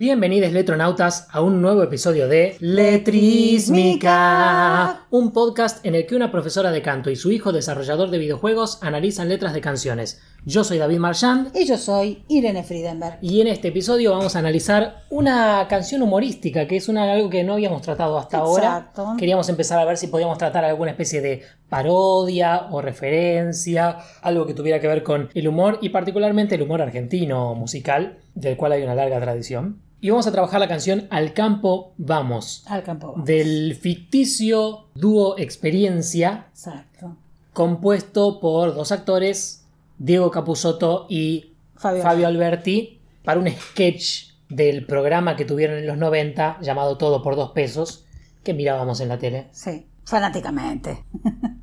Bienvenidos letronautas a un nuevo episodio de Letrísmica, un podcast en el que una profesora de canto y su hijo desarrollador de videojuegos analizan letras de canciones. Yo soy David Marchand Y yo soy Irene Friedenberg. y en este episodio vamos a analizar una canción humorística, que es una, algo que no habíamos tratado hasta ahora. Exacto. Queríamos empezar a ver si podíamos tratar alguna especie de parodia o referencia, algo que tuviera que ver con el humor y particularmente el humor argentino musical, del cual hay una larga tradición. Y vamos a trabajar la canción Al campo vamos, Al campo. del ficticio dúo Experiencia, Exacto. compuesto por dos actores, Diego Capusotto y Fabio. Fabio Alberti, para un sketch del programa que tuvieron en los 90 llamado Todo por dos pesos, que mirábamos en la tele. Sí, fanáticamente.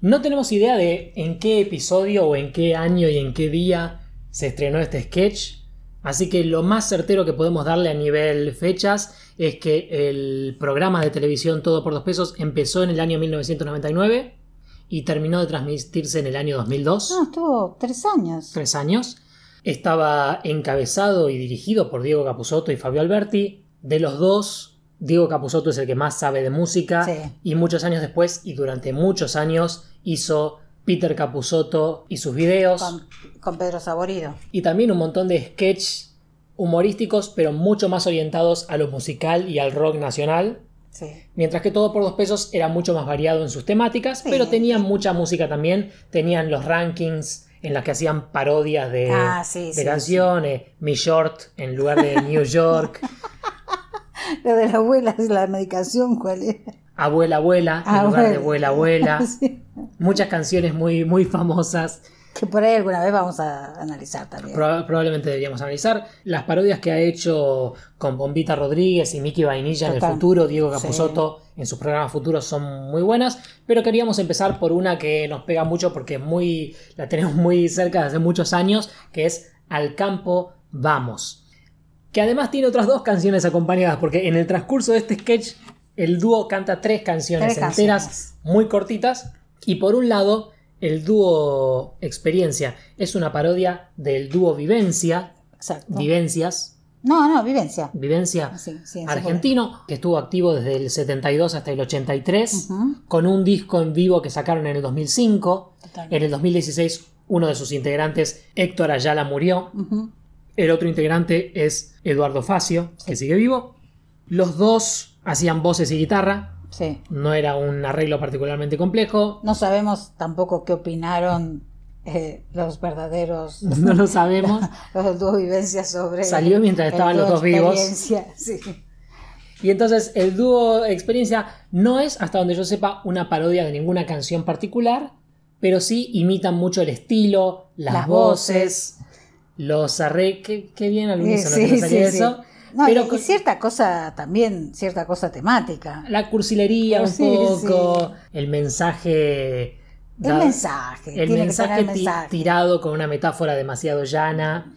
No tenemos idea de en qué episodio o en qué año y en qué día se estrenó este sketch, así que lo más certero que podemos darle a nivel fechas es que el programa de televisión Todo por dos pesos empezó en el año 1999 y terminó de transmitirse en el año 2002. No, estuvo tres años. tres años. Estaba encabezado y dirigido por Diego Capusotto y Fabio Alberti. De los dos, Diego Capusotto es el que más sabe de música Sí. y muchos años después y durante muchos años hizo Peter Capusotto y sus videos Con, con Pedro Saborido. y también un montón de sketches humorísticos pero mucho más orientados a lo musical y al rock nacional. Sí. Mientras que todo por dos pesos era mucho más variado en sus temáticas, Sí. pero tenían mucha música también. Tenían los rankings en las que hacían parodias de, Ah, sí, de canciones. Mi Short en lugar de New York. Lo de la abuela la medicación, ¿cuál es? Abuela, abuela en lugar de abuela, abuela. Sí. Muchas canciones muy, muy famosas. Que por ahí alguna vez vamos a analizar también. Proba- probablemente deberíamos analizar. Las parodias que ha hecho con Bombita Rodríguez y Miki Vainilla en el futuro, Diego Sí. Capusotto en sus programas futuros son muy buenas, pero queríamos empezar por una que nos pega mucho porque es muy, la tenemos muy cerca desde hace muchos años, que es Al campo vamos. Que además tiene otras dos canciones acompañadas, porque en el transcurso de este sketch el dúo canta tres canciones Tres enteras canciones. muy cortitas. Y por un lado, el dúo Experiencia es una parodia del dúo Vivencia, Exacto. Vivencias, no, no, vivencia. Vivencia Sí, sí, sí, argentino, que estuvo activo desde el 72 hasta el 83, Ujú. con un disco en vivo que sacaron en el 2005. Totalmente. En el 2016, uno de sus integrantes, Héctor Ayala, murió. El otro integrante es Eduardo Facio, que sigue vivo. Los dos hacían voces y guitarra. Sí. No era un arreglo particularmente complejo. No sabemos tampoco qué opinaron eh, los verdaderos. No lo sabemos. los del dúo Vivencia sobre. Salió mientras estaban los dos vivos. Sí. Y entonces el dúo Experiencia no es, hasta donde yo sepa, una parodia de ninguna canción particular, pero sí imitan mucho el estilo, las, Las voces, los arreglos. Qué, qué bien al unísono sí, sí. eso. No, pero y, cierta cosa también, cierta cosa temática. la cursilería un Sí, poco, el mensaje. El mensaje, el mensaje, ti- mensaje. tirado con una metáfora demasiado llana.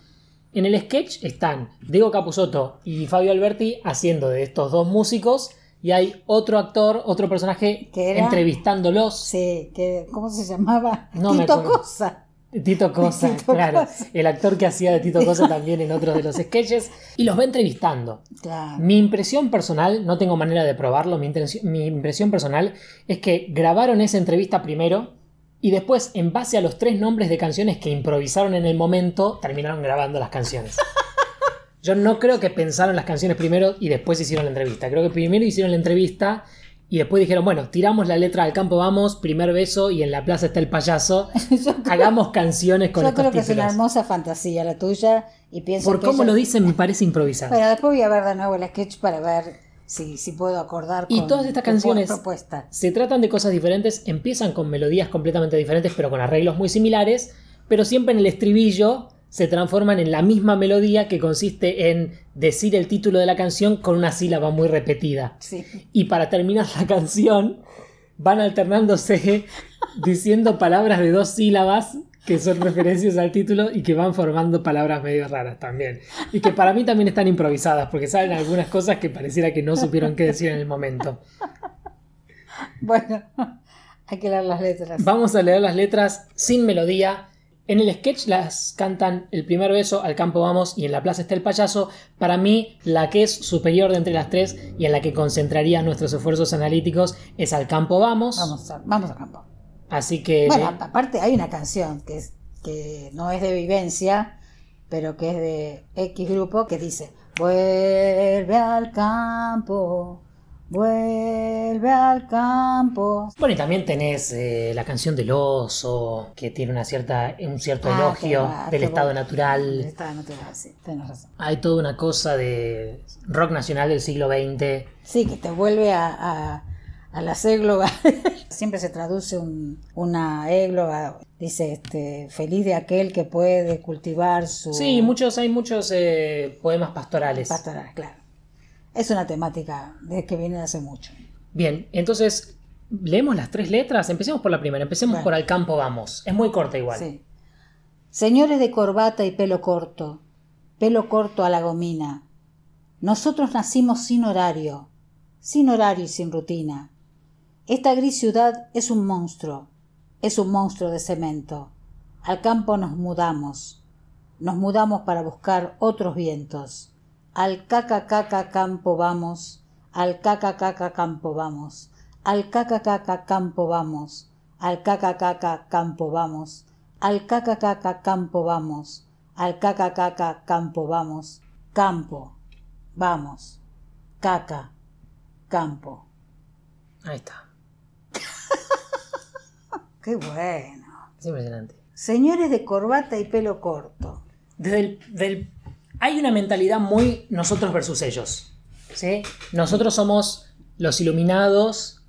En el sketch están Diego Capusotto y Fabio Alberti haciendo de estos dos músicos y hay otro actor, otro personaje entrevistándolos. Sí, que, ¿cómo se llamaba? No Tito. Cosa. Tito Cosa, Tito claro. Cosa. El actor que hacía de Tito Cosa también en otro de los sketches. Y los va entrevistando. Claro. Mi impresión personal, no tengo manera de probarlo, mi impresión personal es que grabaron esa entrevista primero y después, en base a los tres nombres de canciones que improvisaron en el momento, terminaron grabando las canciones. Yo no creo que pensaron las canciones primero y después hicieron la entrevista. Creo que primero hicieron la entrevista y después dijeron, bueno, tiramos la letra al campo, vamos, primer beso y en la plaza está el payaso. Creo, Hagamos canciones con yo estos creo que es una hermosa fantasía la tuya y pienso Por que cómo lo dicen, me parece improvisado. Pero después voy a ver de nuevo el sketch para ver si, si puedo acordar Y con todas estas tu canciones- propuesta. Se tratan de cosas diferentes, empiezan con melodías completamente diferentes, pero con arreglos muy similares, pero siempre en el estribillo se transforman en la misma melodía que consiste en decir el título de la canción con una sílaba muy repetida. Sí. Y para terminar la canción van alternándose diciendo palabras de dos sílabas que son referencias al título y que van formando palabras medio raras también. Y que para mí también están improvisadas, porque salen algunas cosas que pareciera que no supieron qué decir en el momento. Bueno, hay que leer las letras. Vamos a leer las letras sin melodía En el sketch las cantan el primer beso, al campo vamos y en la plaza está el payaso. Para mí, la que es superior de entre las tres y en la que concentraría nuestros esfuerzos analíticos es al campo vamos. Vamos, a, vamos al campo. Así que... Bueno, aparte hay una canción que, es, que no es de vivencia, pero que es de X grupo, que dice, vuelve al campo, Vuelve al campo. Bueno, y también tenés eh, la canción del oso, que tiene una cierta, un cierto Ah, elogio va, del estado bueno. natural. Está natural, sí, tenés razón. Hay toda una cosa de rock nacional del siglo XX. Sí, que te vuelve a, a, a las églogas. Siempre se traduce un- una égloga, dice, este, feliz de aquel que puede cultivar su Sí, muchos, hay muchos eh, poemas pastorales. pastoral, claro. Es una temática de que viene de hace mucho. Bien, entonces, ¿leemos las tres letras? Empecemos por la primera, empecemos Bueno. por al campo vamos. Es muy corta igual. Sí. Señores de corbata y pelo corto, pelo corto a la gomina. Nosotros nacimos sin horario, sin horario y sin rutina. Esta gris ciudad es un monstruo, es un monstruo de cemento. Al campo nos mudamos, nos mudamos para buscar otros vientos. Al caca caca campo vamos, al caca caca campo vamos, al caca caca campo vamos, al caca caca campo vamos, al caca caca campo vamos, al caca caca campo vamos, campo, vamos, caca, campo. Ahí está. Qué bueno. Es impresionante. Señores de corbata y pelo corto. Desde el, del- hay una mentalidad muy nosotros versus ellos. ¿sí? Nosotros somos los iluminados,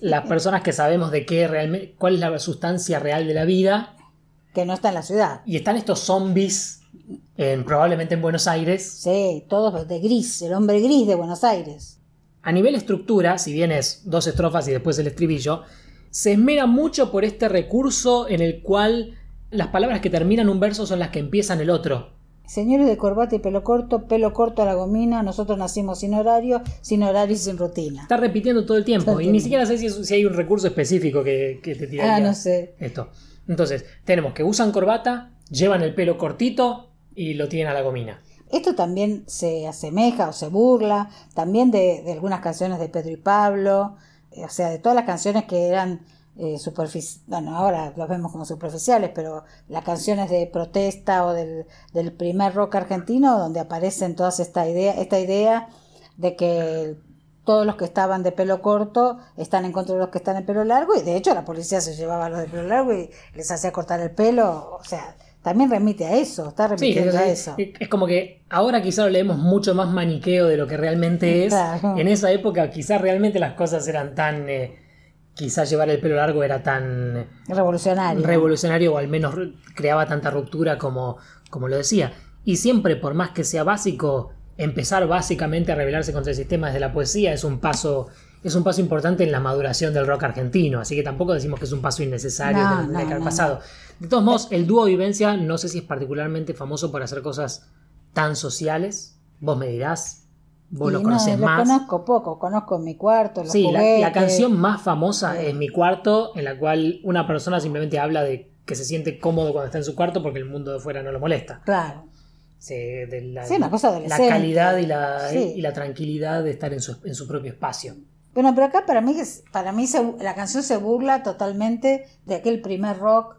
las personas que sabemos de qué realmente, cuál es la sustancia real de la vida, Que no está en la ciudad. y están estos zombies, en- probablemente en Buenos Aires. Sí, todos de gris, el hombre gris de Buenos Aires. A nivel estructura, si bien es dos estrofas y después el estribillo, se esmera mucho por este recurso en el cual las palabras que terminan un verso son las que empiezan el otro. Señores de corbata y pelo corto, pelo corto a la gomina, nosotros nacimos sin horario, sin horario y sin rutina. Está repitiendo todo el tiempo Todo el y ni siquiera sé si, es- si hay un recurso específico que, que te tiraría Ah, no sé. esto. Entonces, tenemos que usan corbata, llevan el pelo cortito y lo tienen a la gomina. Esto también se asemeja o se burla también de, de algunas canciones de Pedro y Pablo, eh, o sea, de todas las canciones que eran eh, superficiales, bueno, ahora los vemos como superficiales, pero las canciones de protesta o del, del primer rock argentino, donde aparecen todas esta idea, esta idea de que todos los que estaban de pelo corto están en contra de los que están de pelo largo, y de hecho la policía se llevaba a los de pelo largo y les hacía cortar el pelo, o sea, también remite a eso, está Sí, remitiendo a es, eso. es como que ahora quizá lo leemos mucho más maniqueo de lo que realmente es. Claro. En esa época quizá realmente las cosas eran tan... eh, quizá llevar el pelo largo era tan... Revolucionario. revolucionario o al menos creaba tanta ruptura como, como lo decía. Y siempre, por más que sea básico, empezar básicamente a rebelarse contra el sistema desde la poesía es un paso, es un paso importante en la maduración del rock argentino. Así que tampoco decimos que es un paso innecesario No, que no, pasado. De todos modos, el dúo Vivencia no sé si es particularmente famoso por hacer cosas tan sociales. Vos me dirás, vos Y lo no, conocés lo más. conozco poco, conozco mi cuarto, los Sí, la, la canción más famosa Sí. es Mi Cuarto, en la cual una persona simplemente habla de que se siente cómodo cuando está en su cuarto porque el mundo de fuera no lo molesta. Claro. Sí, de la, Sí, una cosa la calidad y la, Sí. y la tranquilidad de estar en su, en su propio espacio. Bueno, pero acá para mí, para mí se- la canción se burla totalmente de aquel primer rock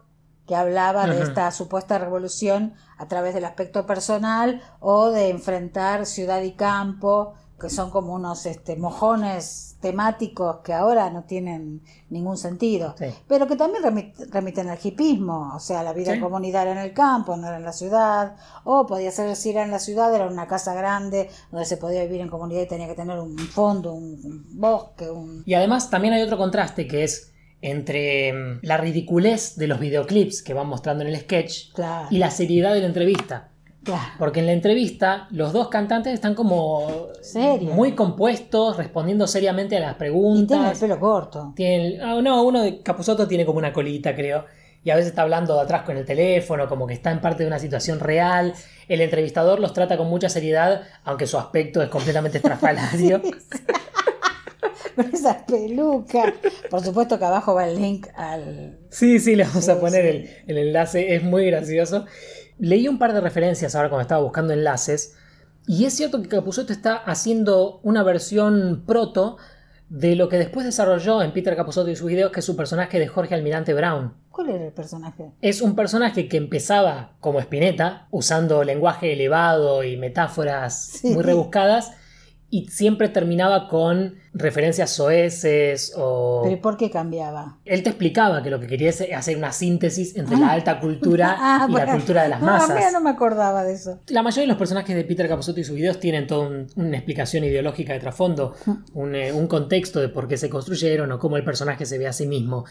que hablaba de esta supuesta revolución a través del aspecto personal o de enfrentar ciudad y campo, que son como unos este, mojones temáticos que ahora no tienen ningún sentido, Sí. pero que también remit- remiten al hipismo, o sea, la vida Sí. comunitaria en el campo, no era en la ciudad, o podía ser si era en la ciudad, era una casa grande donde se podía vivir en comunidad y tenía que tener un fondo, un, un bosque, un... Y además también hay otro contraste que es entre mm, la ridiculez de los videoclips que van mostrando en el sketch Claro, y la seriedad de la entrevista. claro. Porque en la entrevista los dos cantantes están como Serio. muy compuestos, respondiendo seriamente a las Y preguntas. tiene el pelo corto. Tiene, ah, no, uno de Capusotto tiene como una colita, creo. Y a veces está hablando de atrás con el teléfono, como que está en parte de una situación real. El entrevistador los trata con mucha seriedad, aunque su aspecto es completamente estrafalario. con esa peluca. Por supuesto que abajo va el link al. Sí, sí, le vamos Sí, a poner sí. el, el enlace, es muy gracioso. Leí un par de referencias ahora cuando estaba buscando enlaces, y es cierto que Capusotto está haciendo una versión proto de lo que después desarrolló en Peter Capusotto y sus videos, que es su personaje de Jorge Almirante Brown. ¿Cuál era el personaje? Es un personaje que empezaba como Spinetta, usando lenguaje elevado y metáforas Sí. muy rebuscadas, y siempre terminaba con referencias soeces o... ¿Pero por qué cambiaba? Él te explicaba que lo que quería es hacer una síntesis entre la alta cultura Ah, y la cultura de las No, masas. mira, no me acordaba de eso. La mayoría de los personajes de Peter Capusotto y sus videos tienen toda un- una explicación ideológica de trasfondo, un, eh, un contexto de por qué se construyeron o cómo el personaje se ve a sí mismo.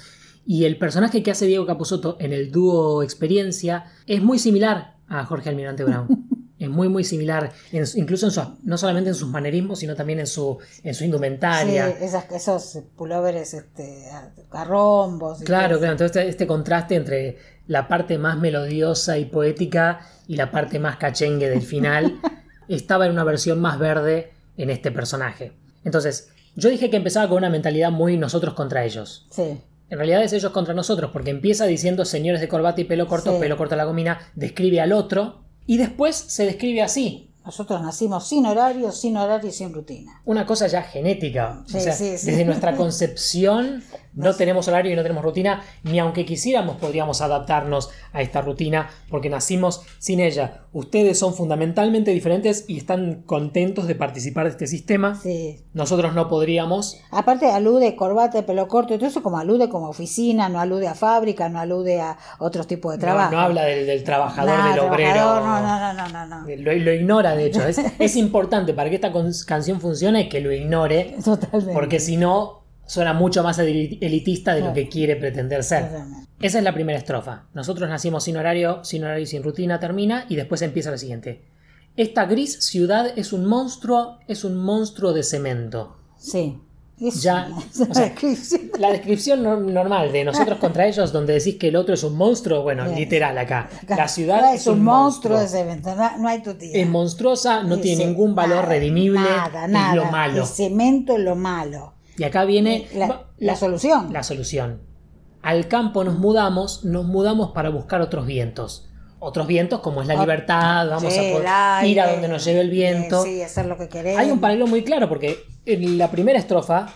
Y el personaje que hace Diego Capusotto en el dúo Experiencia es muy similar a Jorge Almirante Brown. Es muy, muy similar, en incluso en su- no solamente en sus manerismos, sino también en su, en su Sí, indumentaria. esas, esos pulóveres este, garrombos. y Claro, claro. Entonces este, este contraste entre la parte más melodiosa y poética y la parte más cachengue del final estaba en una versión más verde en este personaje. Entonces, yo dije que empezaba con una mentalidad muy nosotros contra ellos. Sí. En realidad es ellos contra nosotros, porque empieza diciendo señores de corbata y pelo corto, Sí. pelo corto a la gomina, describe al otro y después se describe así. Nosotros nacimos sin horario, sin horario y sin rutina. Una cosa ya genética. Sí, o sea, sí, sí. desde nuestra concepción no tenemos horario y no tenemos rutina, ni aunque quisiéramos podríamos adaptarnos a esta rutina porque nacimos sin ella. Ustedes son fundamentalmente diferentes y están contentos de participar de este sistema. Sí. Nosotros no podríamos. Aparte alude corbata, pelo corto y todo eso como alude como oficina, no alude a fábrica, no alude a otros tipos de trabajo. no habla del, del trabajador, del obrero. trabajador, No, no, no, no, no, no. Lo, lo ignora, de hecho. Es, es importante para que esta canción funcione que lo ignore, Totalmente. porque si no suena mucho más eli- elitista de lo que quiere pretender ser. Esa es la primera estrofa. Nosotros nacimos sin horario, sin horario y sin rutina, termina y después empieza la siguiente. Esta gris ciudad es un monstruo, es un monstruo de cemento. Sí. Es Ya, una o sea, descripción. La descripción no- normal de nosotros contra ellos, donde decís que el otro es un monstruo, bueno, Bien. literal acá. La ciudad es un monstruo. de cemento, no, no hay tu tía. Es monstruosa, no tiene Sí, ningún valor nada, redimible, Nada, es nada. lo malo. El cemento es lo malo. Y acá viene La, solución. la solución. Al campo nos mudamos, nos mudamos para buscar otros vientos. Otros vientos como es la libertad, vamos Sí, a poder ir a donde nos lleve el viento. eh, Sí, hacer lo que queremos. Hay un paralelo muy claro porque en la primera estrofa,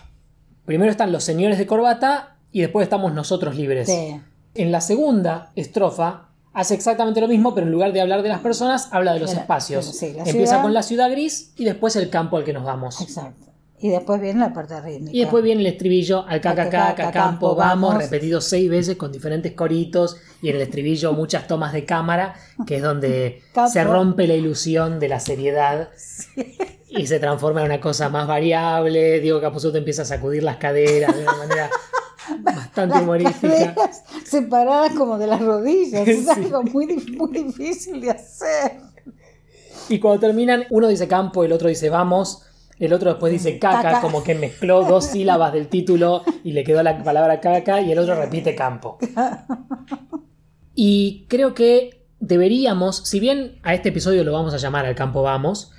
primero están los señores de corbata y después estamos nosotros libres. Sí. En la segunda estrofa hace exactamente lo mismo, pero en lugar de hablar de las personas, habla de los espacios. sí, Empieza ciudad. con la ciudad gris y después el campo al que nos vamos. Exacto. Y después viene la parte rítmica. Y después viene el estribillo, al caca campo, vamos, repetido seis veces con diferentes coritos y en el estribillo muchas tomas de cámara, que es donde se rompe la ilusión de la seriedad y se transforma en una cosa más variable. Diego Capuzotto empieza a sacudir las caderas de una manera bastante Las humorística. separadas como de las rodillas. Es Sí. algo muy, muy difícil de hacer. Y cuando terminan, uno dice campo, el otro dice vamos, el otro después dice caca, Caca. como que mezcló dos sílabas del título y le quedó la palabra caca, y el otro repite campo. Y creo que deberíamos, si bien a este episodio lo vamos a llamar al campo vamos,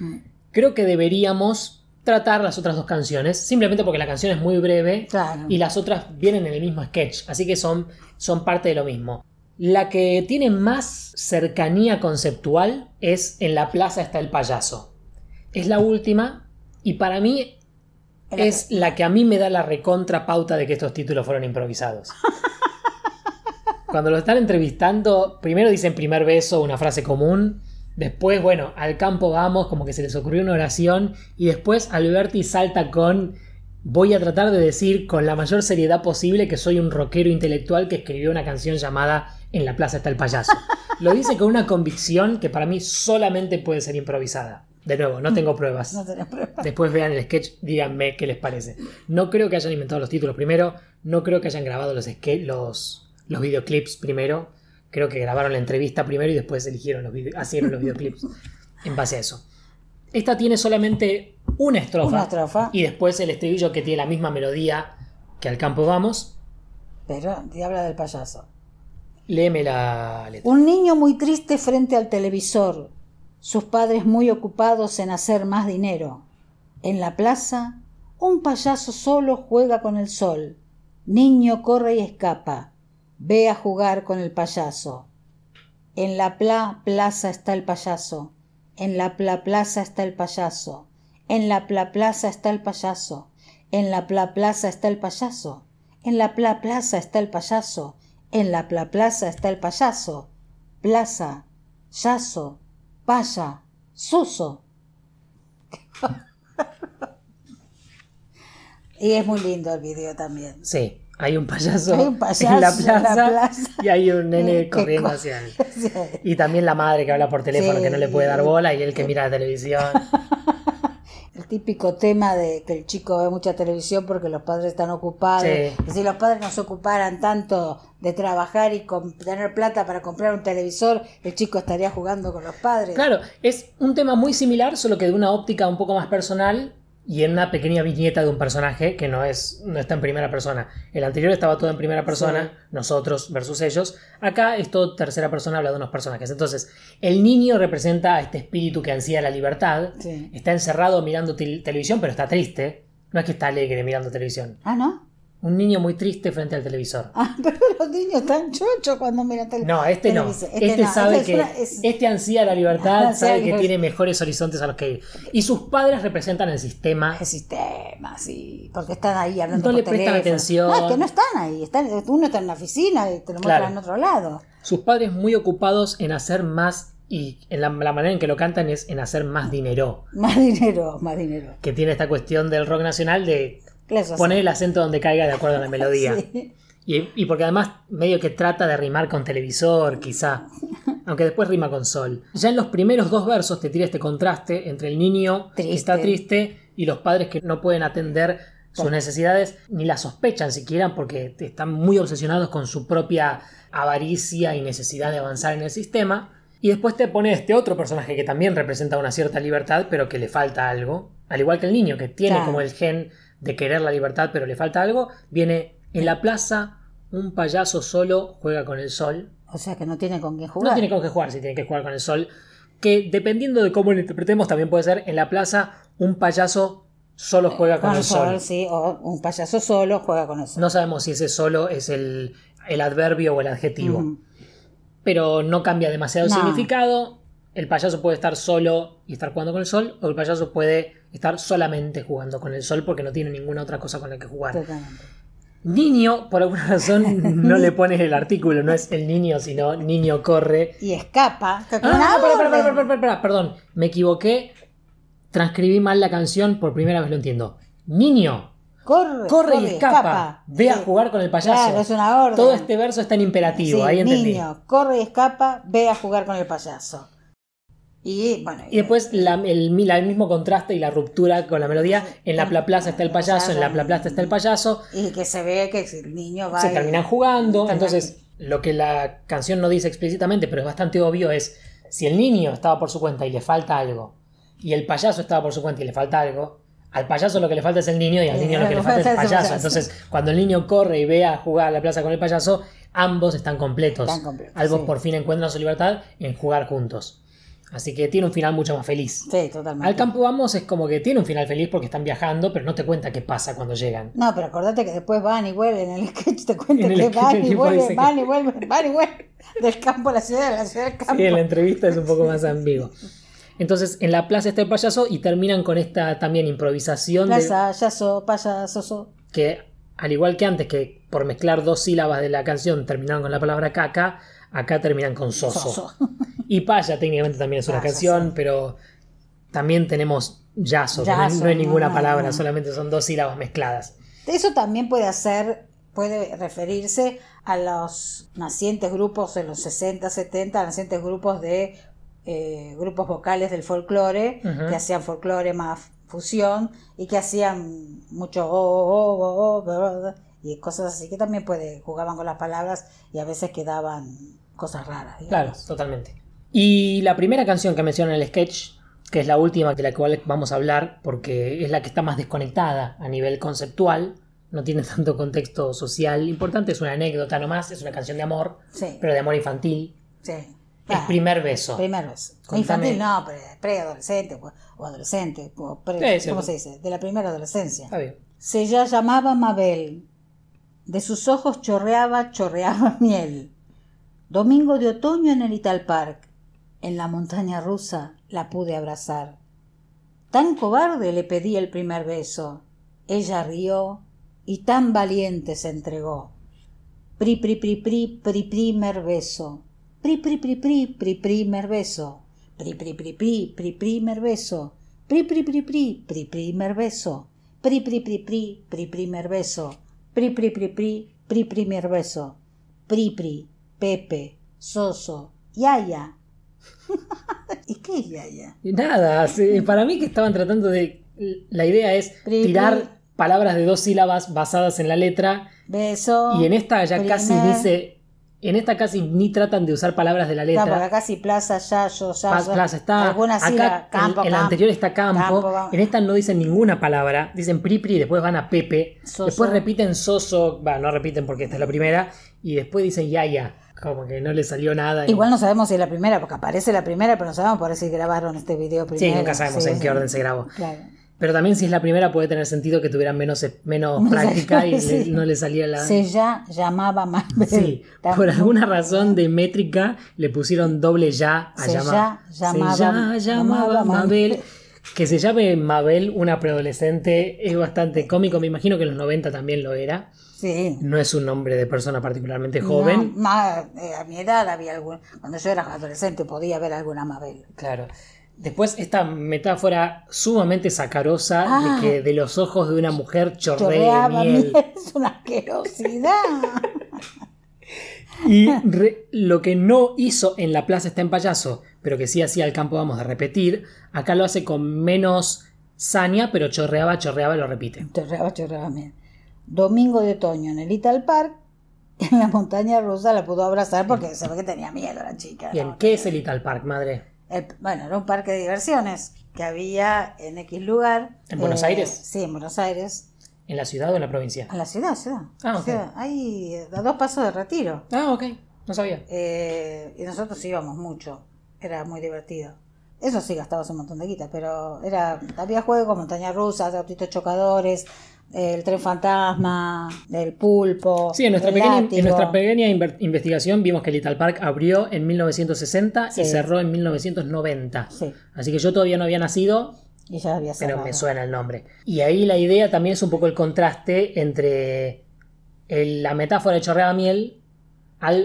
creo que deberíamos tratar las otras dos canciones, simplemente porque la canción es muy breve Claro. y las otras vienen en el mismo sketch, así que son, son parte de lo mismo. La que tiene más cercanía conceptual es En la plaza está el payaso. Es la última y para mí es la que a mí me da la recontra pauta de que estos títulos fueron improvisados. Cuando lo están entrevistando, primero dicen primer beso, una frase común. Después, bueno, al campo vamos, como que se les ocurrió una oración. Y después Alberti salta con. Voy a tratar de decir con la mayor seriedad posible que soy un rockero intelectual que escribió una canción llamada En la plaza está el payaso. Lo dice con una convicción que para mí solamente puede ser improvisada. De nuevo, no tengo pruebas. No tenés prueba. Después vean el sketch, díganme qué les parece. No creo que hayan inventado los títulos primero, no creo que hayan grabado los, los, los videoclips primero. Creo que grabaron la entrevista primero y después eligieron los hicieron los videoclips en base a eso. Esta tiene solamente una estrofa, Una estrofa. y después el estribillo que tiene la misma melodía que al campo vamos. Pero te habla del payaso. Léeme la letra. Un niño muy triste frente al televisor. Sus padres muy ocupados en hacer más dinero. En la plaza, Un payaso solo juega con el sol. Niño corre y escapa. Ve a jugar con el payaso. En la pla plaza está el payaso. En la pla plaza está el payaso. En la pla plaza está el payaso. En la pla plaza está el payaso. En la pla plaza está el payaso. En la pla plaza está el payaso. Plaza, yaso, paya, suso. y es muy lindo el video también. Sí, hay un payaso, Hay un payaso en, la en la plaza, y hay un nene corriendo co- hacia él. Y también la madre que habla por teléfono Sí. que no le puede dar bola y él que mira la televisión. El típico tema de que el chico ve mucha televisión porque los padres están ocupados. Sí. Y si los padres no se ocuparan tanto de trabajar y tener plata para comprar un televisor, el chico estaría jugando con los padres. Claro, es un tema muy similar, solo que de una óptica un poco más personal y en una pequeña viñeta de un personaje que no es no está en primera persona. El anterior estaba todo en primera persona, nosotros versus ellos. Acá es todo tercera persona, habla de unos personajes. Entonces, el niño representa a este espíritu que ansía la libertad. Sí. Está encerrado mirando tel- televisión, pero está triste. No es que está alegre mirando televisión. Ah, ¿no? Un niño muy triste frente al televisor. Ah, pero los niños están chochos cuando miran tele- No, este no. televisión. Este, no, sabe este que es una- es- este ansía la libertad, sabe que tiene mejores horizontes a los que ir. Y sus padres representan el sistema. el sistema, sí, porque están ahí hablando No por le prestan teléfono. atención. No, es que no están ahí, están, uno está en la oficina y te lo muestran Claro. en otro lado. Sus padres muy ocupados en hacer más y en la, la manera en que lo cantan es en hacer más dinero. Más dinero, más dinero. Que tiene esta cuestión del rock nacional de. Poner el acento donde caiga de acuerdo a la melodía. Sí. Y, y porque además medio que trata de rimar con televisor, quizá. Aunque después rima con sol. Ya en los primeros dos versos te tira este contraste entre el niño que Triste. está triste y los padres que no pueden atender sus necesidades ni las sospechan siquiera porque están muy obsesionados con su propia avaricia y necesidad de avanzar en el sistema. Y después te pone este otro personaje que también representa una cierta libertad, pero que le falta algo. Al igual que el niño, que tiene Claro. como el gen de querer la libertad, pero le falta algo. Viene en la plaza, un payaso solo juega con el sol. O sea que no tiene con quién jugar. No tiene con qué jugar, si tiene que jugar con el sol. Que dependiendo de cómo lo interpretemos, también puede ser en la plaza, un payaso solo juega con Con el sol. sol, sí, o un payaso solo juega con el sol. No sabemos si ese solo es el, el adverbio o el adjetivo. Ujú. Pero no cambia demasiado el significado. El payaso puede estar solo y estar jugando con el sol, o el payaso puede estar solamente jugando con el sol porque no tiene ninguna otra cosa con la que jugar. Totalmente. Niño, por alguna razón, no le pones el artículo, no es el niño, sino niño corre. Y escapa. Ah, perdón, me equivoqué. Transcribí mal la canción, por primera vez lo entiendo. Niño, Corre, corre y escapa. Ve a Sí. jugar con el payaso. Claro, es una orden. Todo este verso está en imperativo, Sí, ahí entendí. niño, corre y escapa, ve a jugar con el payaso. Y bueno, Y después la- el, mismo contraste y la ruptura con la melodía. En la pla plaza está el payaso, en la pla plaza está el payaso. y que se ve que el niño va Se y- terminan jugando. Entonces, lo que la canción no dice explícitamente, pero es bastante obvio, es si el niño estaba por su cuenta y le falta algo, y el payaso estaba por su cuenta y le falta algo, al payaso lo que le falta es el niño y al niño lo que le falta es el payaso. Entonces, cuando el niño corre y ve a jugar a la plaza con el payaso, ambos están completos. Están completos, Ambos sí. por fin encuentran su libertad en jugar juntos. Así que tiene un final mucho más feliz. Sí, totalmente. Al campo vamos es como que tiene un final feliz porque están viajando, pero no te cuenta qué pasa cuando llegan. No, pero acordate que después van y vuelven. En el sketch te cuenta que van y vuelven, van y vuelven, van y vuelven. Del campo a la ciudad, de la ciudad al campo. Sí, en la entrevista es un poco más ambiguo. Entonces, en la plaza está el payaso y terminan con esta también improvisación de- Plaza, yaso, payaso, so. que, al igual que antes, que por mezclar dos sílabas de la canción terminaron con la palabra caca, acá terminan con soso. Soso. Y paya técnicamente también es una Paya, canción, sí. pero también tenemos que no, no hay ninguna no, palabra, no. solamente son dos sílabas mezcladas. Eso también puede hacer, puede referirse a los nacientes grupos de los 60, 70, nacientes grupos de eh, grupos vocales del folclore, que hacían folclore más fusión y que hacían mucho oh, oh, oh, oh, y cosas así, que también puede, jugaban con las palabras y a veces quedaban cosas raras. Claro, digamos. totalmente. Y la primera canción que menciona en el sketch, que es la última de la cual vamos a hablar, porque es la que está más desconectada a nivel conceptual, no tiene tanto contexto social importante, es una anécdota nomás, es una canción de amor, Sí, pero de amor infantil. sí. Es primer beso. Primer beso. Contame. Infantil no, pre- preadolescente pues, o adolescente. o pre- Sí, sí. ¿Cómo se dice? De la primera adolescencia. Está bien. Se ya llamaba Mabel. De sus ojos chorreaba, chorreaba miel. Domingo de otoño en el Ital Park. En la montaña rusa la pude abrazar. Tan cobarde le pedí el primer beso. Ella rió y tan valiente se entregó. Pri, pri, pri, pri, pri, primer beso. Pri, pri, pri, pri, pri, primer beso. Pri, pri, pri, pri, pri, primer beso. Pri, pri, pri, pri, pri, primer beso. Pri, pri, pri, pri, pri, primer beso. Pri, pri, pri, pri, pri, primer beso. Pri, pri, Pepe, Soso, Yaya. ¿Y qué es Yaya? Nada, para mí que estaban tratando de... La idea es Pri, tirar pri. palabras de dos sílabas basadas en la letra Beso. y en esta ya casi dice... En esta casi ni tratan de usar palabras de la letra. acá sí, plaza, yayo, Pa- yayo. Plaza está. Acá campo, en, en la anterior está campo. En esta no dicen ninguna palabra. Dicen Pripri y después van a Pepe. Soso. Después repiten Soso. Va, no repiten porque esta es la primera. Y después dicen Yaya. Como que no le salió nada. y- Igual no sabemos si es la primera, porque aparece la primera, pero no sabemos por si grabaron este video primero. Sí, nunca sabemos Sí, en sí. qué orden se grabó. Claro. Pero también si es la primera puede tener sentido que tuvieran menos, menos práctica y le- no le salía la... Se ya llamaba Mabel. Sí, por alguna razón de métrica le pusieron doble ya a Se llamar. ya llamaba- se ya llamaba llamaba Mabel. Mabel. Que se llame Mabel, una preadolescente, es bastante cómico. Me imagino que en los 90 también lo era. Sí. No es un nombre de persona particularmente joven. No, eh, a mi edad había algún. Cuando yo era adolescente podía haber alguna Mabel. Claro. Después esta metáfora sumamente sacarosa Ah. de que de los ojos de una mujer Chorreaba miel. miel. Es una asquerosidad. Y re- lo que no hizo en La Plaza está en payaso, pero que sí hacía al campo vamos a repetir, acá lo hace con menos saña, pero chorreaba, chorreaba y lo repite. Chorreaba, chorreaba miel. Domingo de otoño en el Ital Park. En la montaña rusa la pudo abrazar porque se ve que tenía miedo la chica. Bien, ¿no? ¿qué es el Ital Park, madre? El- bueno, era un parque de diversiones que había en X lugar. ¿En Buenos Eh, Aires? Sí, en Buenos Aires. ¿En la ciudad o en la provincia? En la ciudad, ciudad. Ah, ok. Ciudad. Ahí, a dos pasos de retiro. Ah, ok, no sabía. Eh, y nosotros íbamos mucho. Era muy divertido. Eso sí gastabas un montón de guita, pero era había juegos, montañas rusas, autitos chocadores, el tren fantasma, el pulpo. Sí, en nuestra, el pequeña, látigo. en nuestra pequeña investigación vimos que el Ital Park abrió en 1960 Sí. y cerró en 1990. Sí, Así que yo todavía no había nacido, y ya había pero cerrado. me suena el nombre. Y ahí la idea también es un poco el contraste entre el- la metáfora de chorreaba miel,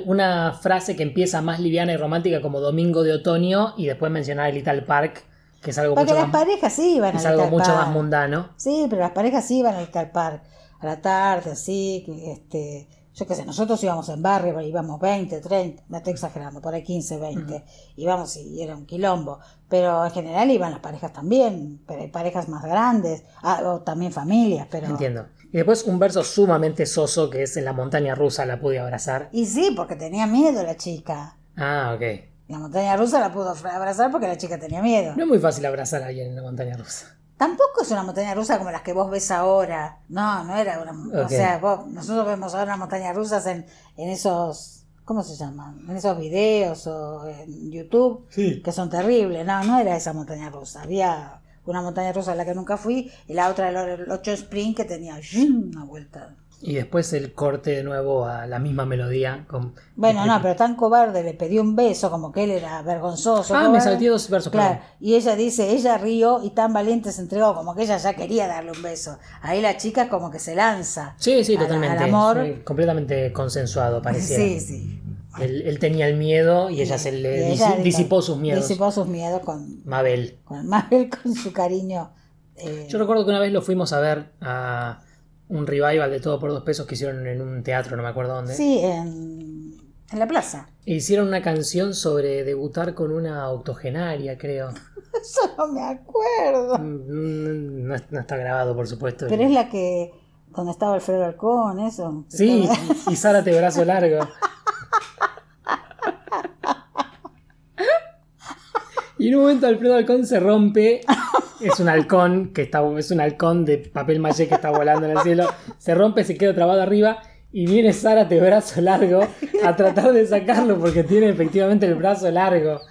una frase que empieza más liviana y romántica como Domingo de Otoño y después mencionar el Little Park, que es algo Porque mucho, las más, parejas sí iban es al algo mucho Park. más mundano. Sí, pero las parejas sí iban al Ital Park a la tarde, así, que, este, yo qué sé, nosotros íbamos en barrio, íbamos 20, 30, me estoy exagerando, por ahí 15, 20, íbamos y era un quilombo, pero en general iban las parejas también, pero hay parejas más grandes, ah, o también familias, pero... Entiendo. Y después un verso sumamente soso que es en la montaña rusa la pude abrazar. Y sí, porque tenía miedo la chica. Ah, ok. La montaña rusa la pudo abrazar porque la chica tenía miedo. No es muy fácil abrazar a alguien en la montaña rusa. Tampoco es una montaña rusa como las que vos ves ahora. No, no era una. O Ok. sea, vos- nosotros vemos ahora montañas rusas en, en esos. ¿Cómo se llaman? En esos videos o en YouTube, Sí. que son terribles. No, no era esa montaña rusa. Había una montaña rusa a la que nunca fui y la otra, el 8 Spring, que tenía una vuelta. Y después el corte de nuevo a la misma melodía. Con... Bueno, no, pero tan cobarde le pidió un beso, como que él era vergonzoso. Ah, me salté dos versos, Claro, y ella dice, ella rió y tan valiente se entregó, como que ella ya quería darle un beso. Ahí la chica como que se lanza. Sí, sí, al- totalmente. Al amor. Completamente consensuado, pareciera. Sí, sí. Él, él tenía el miedo y ella se le Y ella disipó sus miedos. Disipó sus miedos con, Mabel. con Mabel, con su cariño. eh, Yo recuerdo que una vez lo fuimos a ver a un revival de todo por dos pesos que hicieron en un teatro, no me acuerdo dónde. sí, en, en la plaza. E hicieron una canción sobre debutar con una octogenaria, creo. Eso no me acuerdo. Mm, No, no está grabado, por supuesto. Pero es la que, donde estaba Alfredo Alcón, eso. Sí, y Zárate brazo largo. Y en un momento Alfredo Halcón se rompe. Es un halcón que está, es un halcón de papel maché que está volando en el cielo. Se rompe, se queda trabado arriba. y viene Zárate brazo largo a tratar de sacarlo porque tiene efectivamente el brazo largo.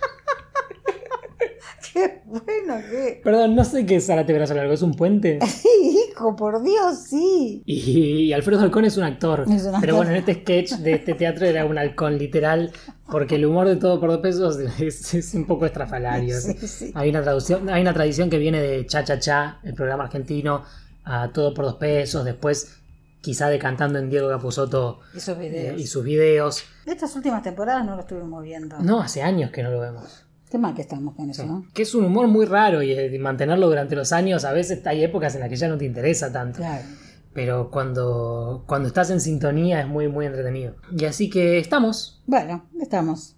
Qué bueno que. Perdón, no sé qué es Zárate brazo largo, ¿es un puente? Hijo, por Dios, sí. Y, y Alfredo Halcón es un actor. Es un actor. Pero bueno, en este sketch de este teatro era un halcón literal, porque el humor de todo por dos pesos es, es un poco estrafalario. Sí, sí. Hay una traducción, hay una tradición que viene de Cha Cha Cha, el programa argentino, a todo por dos pesos, después quizá de cantando en Diego Capusotto Esos eh, videos. y sus videos. Estas últimas temporadas no lo estuvimos viendo. No, hace años que no lo vemos. Qué mal que estamos con eso, ¿no? Que es un humor muy raro y eh, mantenerlo durante los años, a veces hay épocas en las que ya no te interesa tanto. Claro. Pero cuando, cuando estás en sintonía es muy, muy entretenido. Y así que estamos. Bueno, estamos.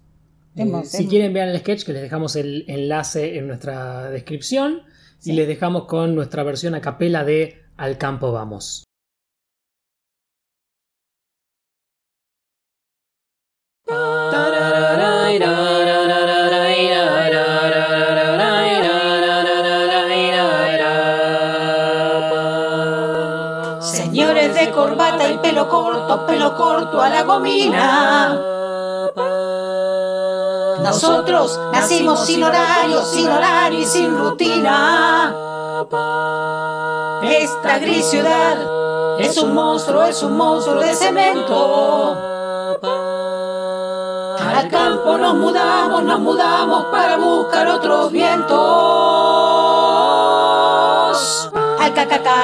Eh, Hemos- si hemos- quieren vean el sketch, que les dejamos el enlace en nuestra descripción. Y les dejamos con nuestra versión a capela de Al campo vamos. Corbata y pelo corto, pelo corto a la gomina. Nosotros nacimos sin horario, sin horario y sin rutina. Esta gris ciudad es un monstruo, es un monstruo de cemento. Al campo nos mudamos, nos mudamos para buscar otros vientos.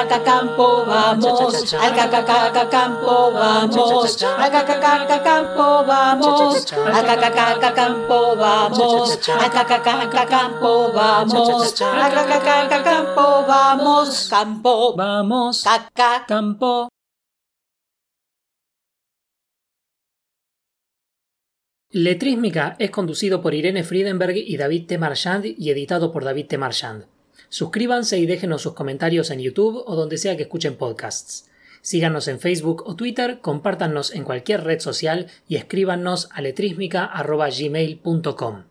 Al cacacaca campo vamos, al cacacaca campo vamos, al cacacaca campo vamos, al cacacaca campo vamos, al cacacaca campo vamos, al cacacaca campo vamos, campo, Vamos, caca. campo. Letrísmica es conducido por Irene Friedenberg y David T. Marchand y editado por David T. Marchand. Suscríbanse y déjenos sus comentarios en YouTube o donde sea que escuchen podcasts. Síganos en Facebook o Twitter, compártanos en cualquier red social y escríbanos a letrísmica.gmail.com.